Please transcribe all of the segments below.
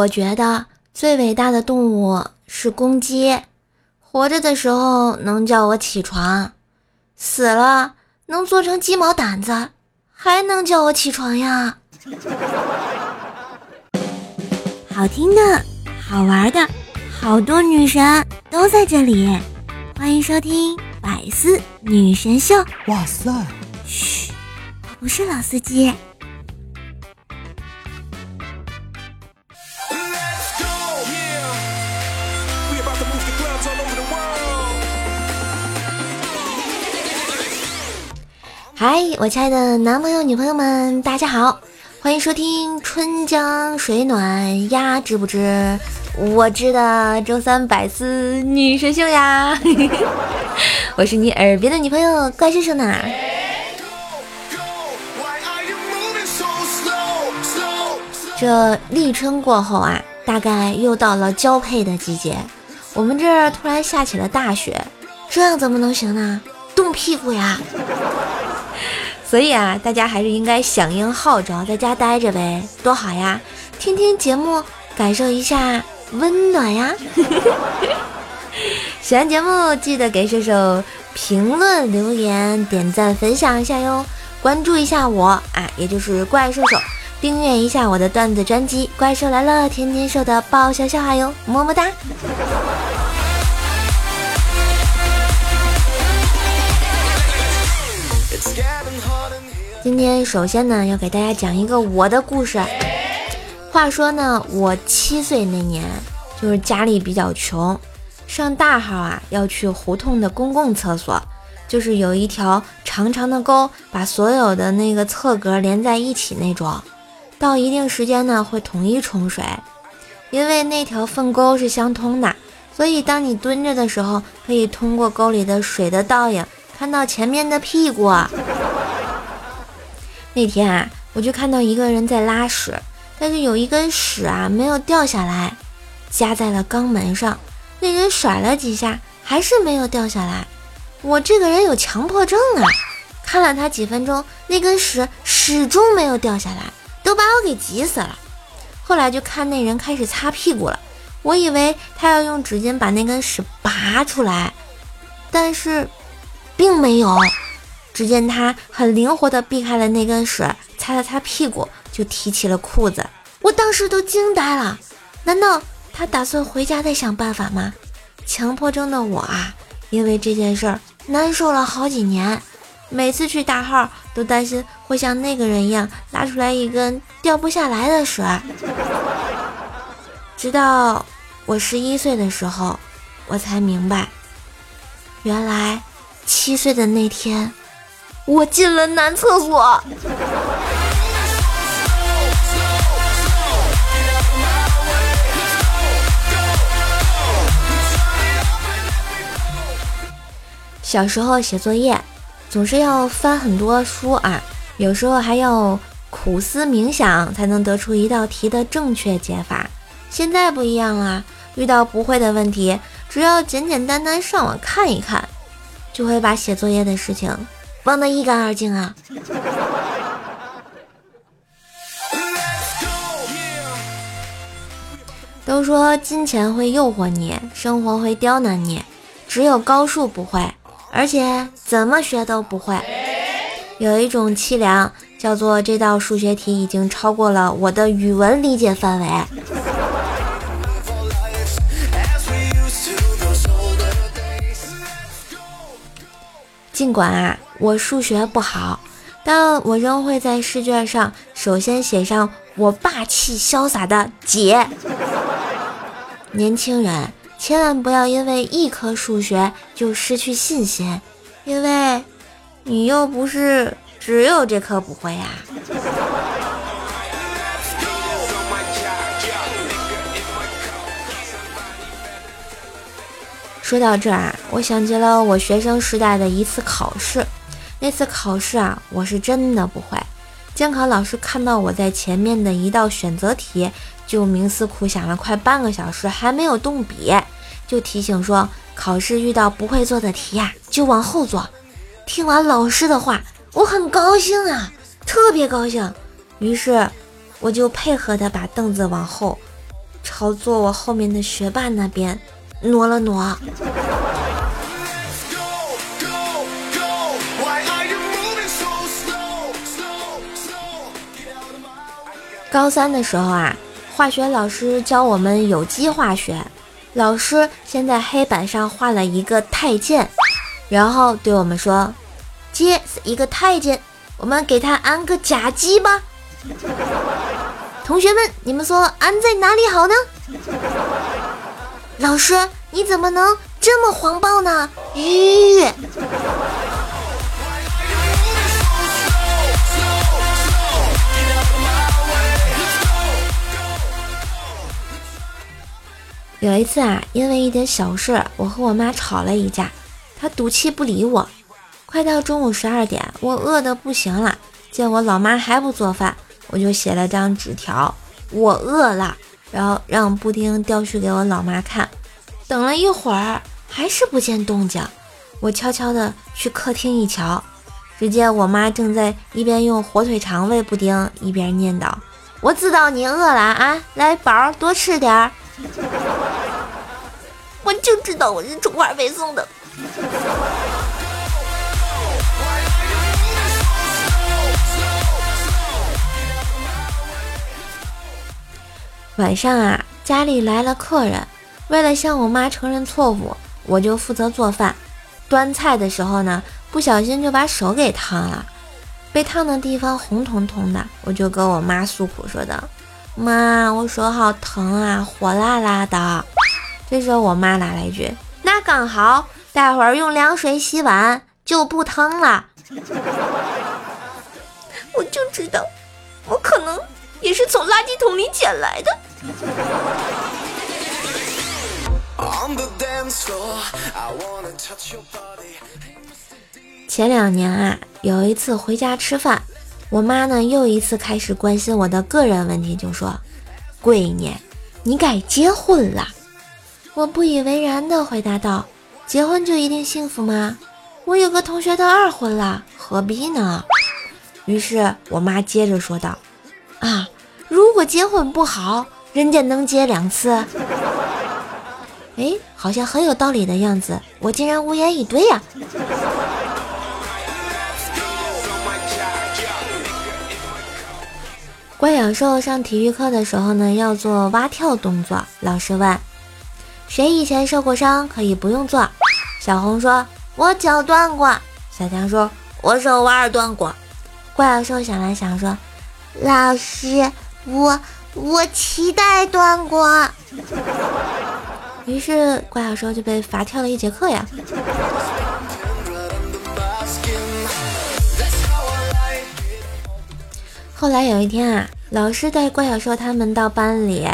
我觉得最伟大的动物是公鸡，活着的时候能叫我起床，死了能做成鸡毛掸子，还能叫我起床呀。好听的，好玩的，好多女神都在这里，欢迎收听《百思女神秀》。哇塞！嘘，我不是老司机。嗨，我亲爱的男朋友、女朋友们，大家好，欢迎收听春江水暖鸭知不知？我知的周三百思女神秀呀，我是你耳边的女朋友怪叔叔呢。这立春过后啊，大概又到了交配的季节，我们这儿突然下起了大雪，这样怎么能行呢？冻屁股呀！所以啊，大家还是应该响应号召，在家待着呗，多好呀！听听节目，感受一下温暖呀！喜欢节目记得给射手评论、留言、点赞、分享一下哟！关注一下我啊，也就是怪兽手，订阅一下我的段子专辑《怪兽来了》，天天兽的爆笑笑话哟！么么哒！今天首先呢，要给大家讲一个我的故事。话说呢，我七岁那年，就是家里比较穷，上大号啊要去胡同的公共厕所，就是有一条长长的沟，把所有的那个侧格连在一起那种。到一定时间呢，会统一冲水，因为那条粪沟是相通的，所以当你蹲着的时候，可以通过沟里的水的倒影，看到前面的屁股。那天啊，我就看到一个人在拉屎，但是有一根屎啊没有掉下来，夹在了肛门上。那人甩了几下，还是没有掉下来。我这个人有强迫症啊！看了他几分钟，那根屎始终没有掉下来，都把我给急死了。后来就看那人开始擦屁股了，我以为他要用纸巾把那根屎拔出来，但是并没有。只见他很灵活地避开了那根屎，擦了擦屁股，就提起了裤子。我当时都惊呆了，难道他打算回家再想办法吗？强迫症的我啊，因为这件事儿难受了好几年，每次去大号都担心会像那个人一样拉出来一根掉不下来的屎。直到我十一岁的时候，我才明白，原来七岁的那天。我进了男厕所。小时候写作业，总是要翻很多书啊，有时候还要苦思冥想才能得出一道题的正确解法。现在不一样了，遇到不会的问题，只要简简单单上网看一看，就会把写作业的事情。忘得一干二净啊！都说金钱会诱惑你，生活会刁难你，只有高数不会，而且怎么学都不会。有一种凄凉，叫做这道数学题已经超过了我的语文理解范围。尽管啊，我数学不好，但我仍会在试卷上首先写上我霸气潇洒的姐。年轻人千万不要因为一科数学就失去信心，因为你又不是只有这科不会呀。说到这儿啊，我想起了我学生时代的一次考试。那次考试啊，我是真的不会。监考老师看到我在前面的一道选择题，就冥思苦想了快半个小时，还没有动笔，就提醒说：考试遇到不会做的题呀，就往后做。听完老师的话，我很高兴啊，特别高兴。于是我就配合的把凳子往后朝坐我后面的学霸那边挪了挪。高三的时候啊，化学老师教我们有机化学，老师先在黑板上画了一个太监，然后对我们说：“鸡是一个太监，我们给他安个假鸡吧。” 同学们，你们说安在哪里好呢？老师，你怎么能这么黄暴呢？吁。有一次啊，因为一点小事，我和我妈吵了一架，她赌气不理我。快到中午十二点，我饿得不行了，见我老妈还不做饭，我就写了张纸条，我饿了，然后让布丁叼去给我老妈看。等了一会儿，还是不见动静，我悄悄地去客厅一瞧，只见我妈正在一边用火腿肠喂布丁，一边念叨：“我知道你饿了啊，来宝儿多吃点儿。”我就知道我是充话费送的。晚上啊，家里来了客人，为了向我妈承认错误，我就负责做饭。端菜的时候呢，不小心就把手给烫了，被烫的地方红彤彤的，我就跟我妈诉苦说道。妈，我手好疼啊，火辣辣的。这时候我妈来了一句：“那刚好，待会儿用凉水洗碗就不疼了。”我就知道，我可能也是从垃圾桶里捡来的。前两年啊，有一次回家吃饭。我妈呢，又一次开始关心我的个人问题，就说：“闺女，你该结婚了。”我不以为然的回答道：“结婚就一定幸福吗？我有个同学都二婚了，何必呢？”于是我妈接着说道：“啊，如果结婚不好，人家能结两次。”哎，好像很有道理的样子，我竟然无言以对呀。怪小兽上体育课的时候呢，要做蛙跳动作。老师问：“谁以前受过伤，可以不用做？”小红说：“我脚断过。”小强说：“我手腕断过。”怪兽想了想说：“老师，我我脐带断过。”于是怪兽就被罚跳了一节课呀。后来有一天啊，老师带怪小兽他们到班里。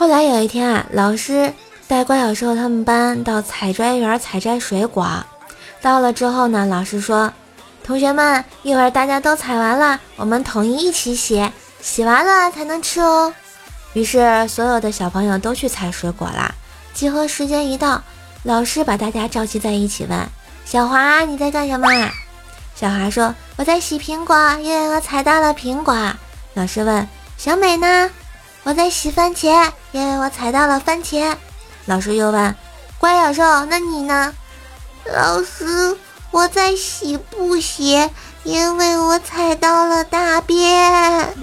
后来有一天啊，老师带怪小兽他们班到采摘园采摘水果。到了之后呢，老师说：“同学们，一会儿大家都采完了，我们统一一起洗，洗完了才能吃哦。”于是所有的小朋友都去采水果啦。集合时间一到，老师把大家召集在一起问：“小华，你在干什么？”小华说：“我在洗苹果，因为我采到了苹果。”老师问：“小美呢？”“我在洗番茄，因为我踩到了番茄。”老师又问：“乖小兽，那你呢？”“老师，我在洗布鞋，因为我踩到了大便。”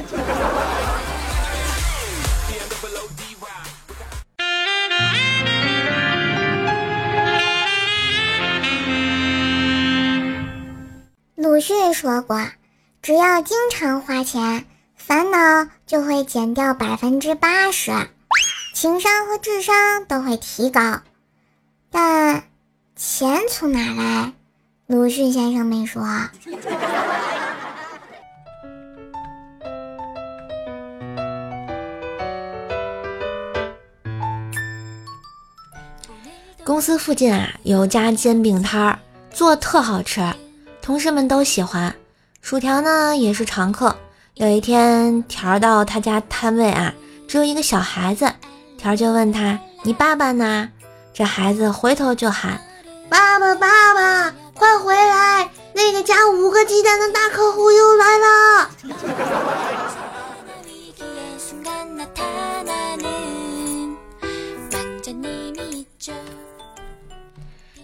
鲁迅说过：“只要经常花钱，烦恼就会减掉百分之八十，情商和智商都会提高。但钱从哪来？鲁迅先生没说。”公司附近啊，有家煎饼摊儿，做特好吃。同事们都喜欢，薯条呢也是常客。有一天，条到他家摊位啊，只有一个小孩子，条就问他：“你爸爸呢？”这孩子回头就喊：“爸爸，爸爸，快回来！那个加五个鸡蛋的大客户又来了。”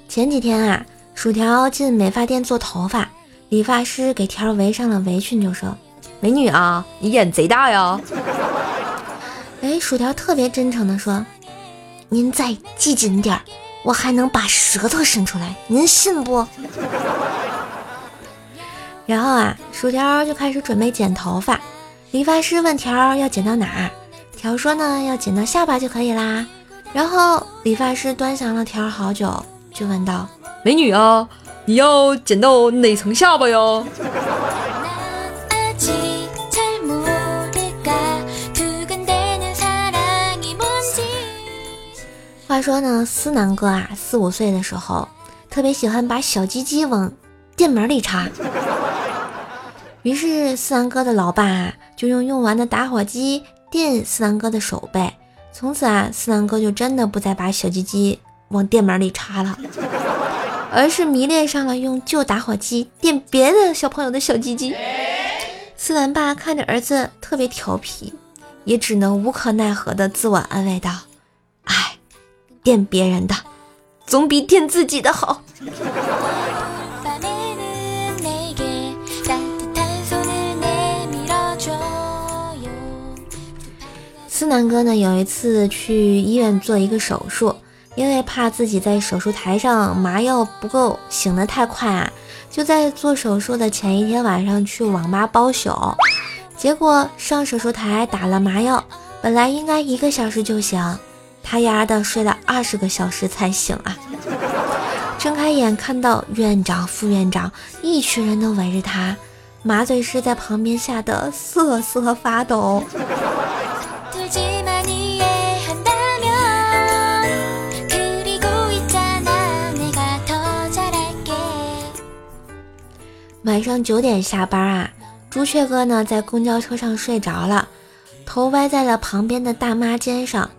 前几天啊，薯条进美发店做头发，理发师给条围上了围裙，就说：“美女啊，你眼贼大呀！” 哎，薯条特别真诚的说：“您再系紧点儿，我还能把舌头伸出来，您信不？” 然后啊，薯条就开始准备剪头发，理发师问条要剪到哪儿，条说呢要剪到下巴就可以啦。然后理发师端详了条好久。就问道：“美女啊，你要剪到哪层下巴哟？”话说呢，思南哥啊，四五岁的时候，特别喜欢把小鸡鸡往电门里插。于是思南哥的老爸啊，就用用完的打火机电思南哥的手背。从此啊，思南哥就真的不再把小鸡鸡。往电门里插了，而是迷恋上了用旧打火机电别的小朋友的小鸡鸡。思南爸看着儿子特别调皮，也只能无可奈何的自我安慰道：“，电别人的总比垫自己的好。”思南哥呢，有一次去医院做一个手术。因为怕自己在手术台上麻药不够醒得太快啊，就在做手术的前一天晚上去网吧包宿，结果上手术台打了麻药，本来应该一个小时就醒，他丫的睡了二十个小时才醒啊！睁开眼看到院长、副院长一群人都围着他，麻醉师在旁边吓得瑟瑟发抖。晚上九点下班啊，朱雀哥呢在公交车上睡着了，头歪在了旁边的大妈肩上。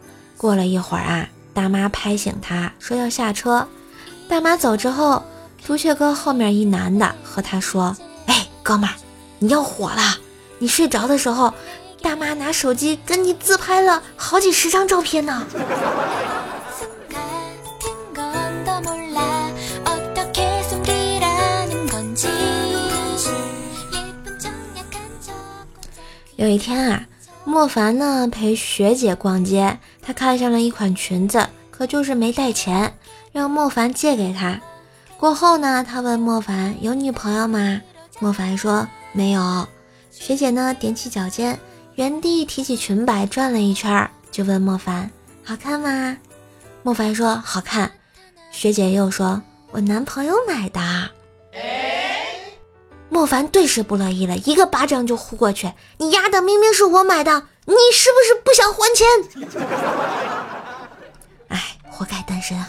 过了一会儿啊，大妈拍醒他说要下车。大妈走之后，朱雀哥后面一男的和他说：“哎，哥们儿，你要火了！你睡着的时候，大妈拿手机跟你自拍了好几十张照片呢。” 有一天啊，莫凡呢陪学姐逛街，他看上了一款裙子，可就是没带钱，让莫凡借给他。过后呢，他问莫凡有女朋友吗？莫凡说没有。学姐呢踮起脚尖，原地提起裙摆转了一圈，就问莫凡好看吗？莫凡说好看。学姐又说我男朋友买的。莫凡顿时不乐意了，一个巴掌就呼过去：“你丫的，明明是我买的，你是不是不想还钱？”哎，活该单身啊！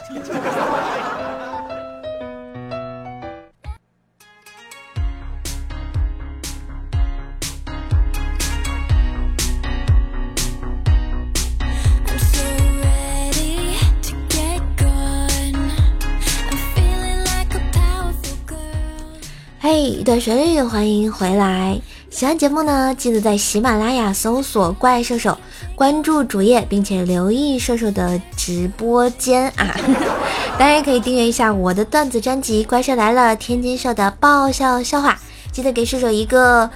嘿，一段旋律，欢迎回来！喜欢节目呢，记得在喜马拉雅搜索“怪兽手”，关注主页，并且留意兽兽的直播间啊！当然可以订阅一下我的段子专辑《怪兽来了》，天津兽的爆笑笑话，记得给兽兽一个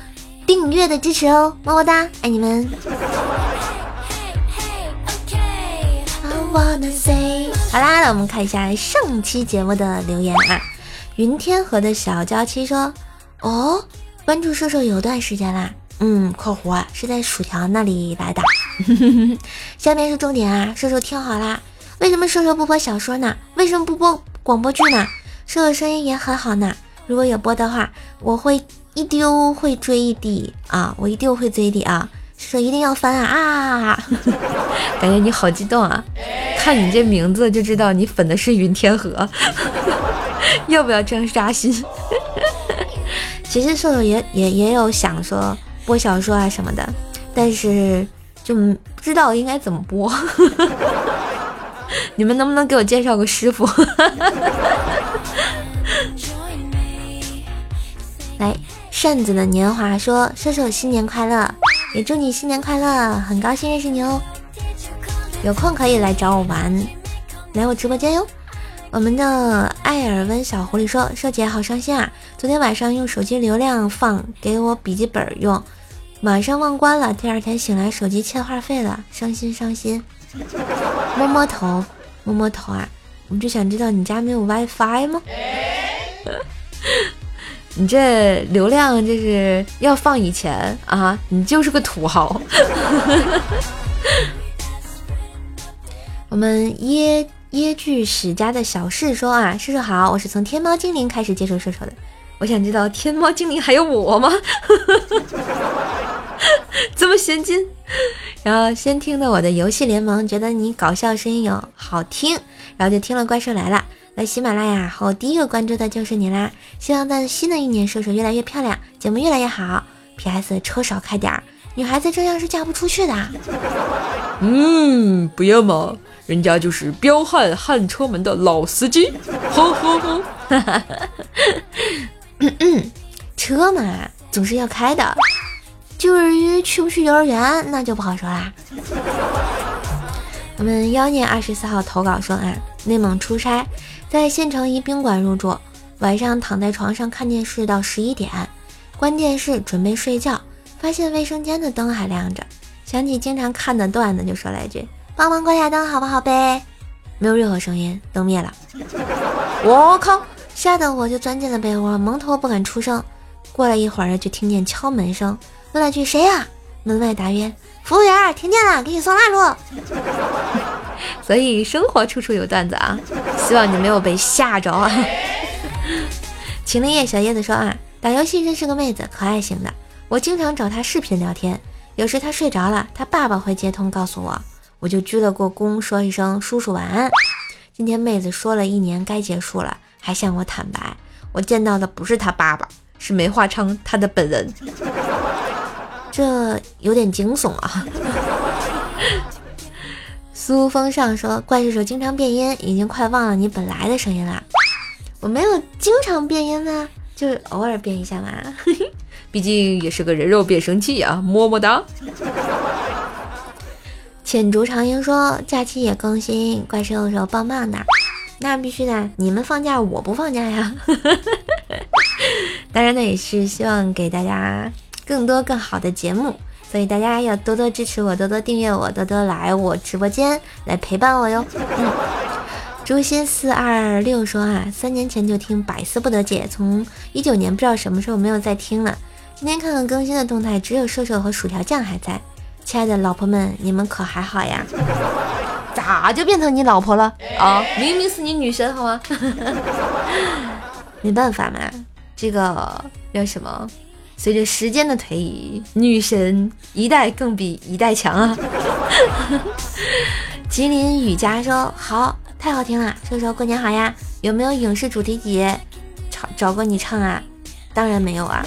订阅的支持哦，么么哒，爱你们！好啦，那我们看一下上期节目的留言啊。云天河的小娇妻说：“哦，关注射手有段时间啦，嗯，括弧啊是在薯条那里来的。下面是重点啊，射手听好啦，为什么射手不播小说呢？为什么不播广播剧呢？射手声音也很好呢，如果有播的话，我会一丢会追滴啊，我一丢会追滴啊，射手一定要翻啊啊！感觉你好激动啊，看你这名字就知道你粉的是云天河。”要不要这样扎心？其实瘦瘦也也也有想说播小说啊什么的，但是就不知道应该怎么播。你们能不能给我介绍个师傅？来，扇子的年华说：“瘦瘦新年快乐！也祝你新年快乐，很高兴认识你哦。有空可以来找我玩，来我直播间哟。我们的艾尔温小狐狸说：“少姐好伤心啊，昨天晚上用手机流量放给我笔记本用，晚上忘关了，第二天醒来手机欠话费了，伤心伤心。”摸摸头，摸摸头啊，我就想知道你家没有 WiFi 吗？你这流量这是要放以前啊？你就是个土豪。我们椰椰剧史家的小事说啊，叔叔好，我是从天猫精灵开始接触射手的。我想知道天猫精灵还有我吗？这么先进？然后先听的我的游戏联盟，觉得你搞笑声音有好听，然后就听了怪兽来了。来喜马拉雅后，第一个关注的就是你啦！希望在新的一年，射手越来越漂亮，节目越来越好。P.S. 车少开点儿，女孩子这样是嫁不出去的。嗯，不要嘛，人家就是彪悍悍车门的老司机。呵呵呵，哈哈哈车嘛，总是要开的。至于去不去幼儿园，那就不好说啦。我们妖孽二十四号投稿说啊，内蒙出差。在县城一宾馆入住，晚上躺在床上看电视到十一点，关电视准备睡觉，发现卫生间的灯还亮着，想起经常看的段子，就说了一句：“帮忙关下灯好不好呗？”没有任何声音，灯灭了。我靠！吓得我就钻进了被窝，蒙头不敢出声。过了一会儿，就听见敲门声，问了句：“谁呀？”门外答曰：“服务员，停电了，给你送蜡烛。”所以生活处处有段子啊，希望你没有被吓着啊。晴林叶小叶子说啊，打游戏认识个妹子，可爱型的，我经常找她视频聊天，有时她睡着了，她爸爸会接通告诉我，我就鞠了过躬，说一声叔叔晚安。今天妹子说了一年该结束了，还向我坦白，我见到的不是他爸爸，是梅花昌他的本人，这有点惊悚啊。苏风上说：“怪兽手经常变音，已经快忘了你本来的声音了。我没有经常变音啊，就是偶尔变一下嘛。毕竟也是个人肉变声器啊，么么哒。”浅竹长英说：“假期也更新，怪兽手棒棒的，那必须的。你们放假，我不放假呀。当然呢，也是希望给大家更多更好的节目。”所以大家要多多支持我，多多订阅我，多多来我直播间来陪伴我哟。嗯，诛心四二六说啊，三年前就听百思不得解，从一九年不知道什么时候没有再听了。今天看看更新的动态，只有瘦瘦和薯条酱还在。亲爱的老婆们，你们可还好呀？咋就变成你老婆了啊？明明是你女神好吗？没办法嘛，这个叫什么？随着时间的推移，女神一代更比一代强啊！吉林雨佳说好，太好听了，说说过年好呀？有没有影视主题曲找找过你唱啊？当然没有啊！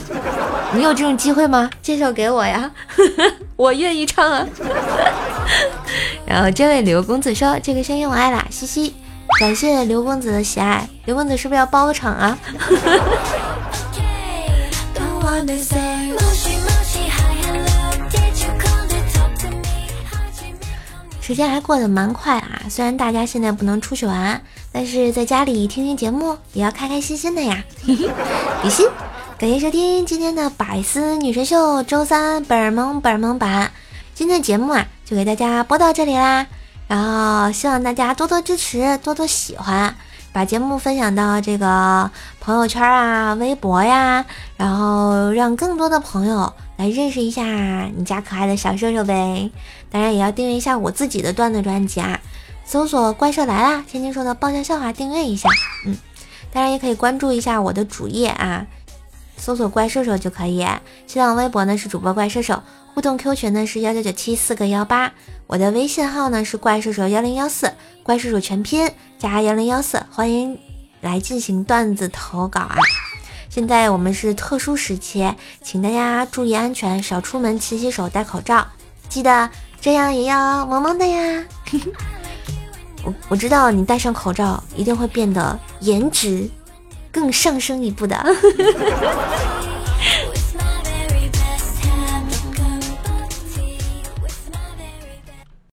你有这种机会吗？介绍给我呀，我愿意唱啊！然后这位刘公子说这个声音我爱啦，嘻嘻，感谢刘公子的喜爱，刘公子是不是要包个场啊？时间还过得蛮快啊！虽然大家现在不能出去玩，但是在家里听听节目也要开开心心的呀。比心，感谢收听今天的百思女神秀周三本萌本萌版。今天的节目啊，就给大家播到这里啦。然后希望大家多多支持，多多喜欢。把节目分享到这个朋友圈啊、微博呀，然后让更多的朋友来认识一下你家可爱的小兽兽呗。当然也要订阅一下我自己的段子专辑啊，搜索“怪兽来啦”，天津说的爆笑笑话，订阅一下。嗯，当然也可以关注一下我的主页啊，搜索“怪兽兽”就可以。新浪微博呢是主播怪兽兽，互动 Q 群呢是幺九九七四个幺八，我的微信号呢是怪兽兽幺零幺四，怪兽兽全拼。加幺零幺四，欢迎来进行段子投稿啊！现在我们是特殊时期，请大家注意安全，少出门，勤洗手，戴口罩，记得这样也要萌萌的呀！我我知道你戴上口罩一定会变得颜值更上升一步的。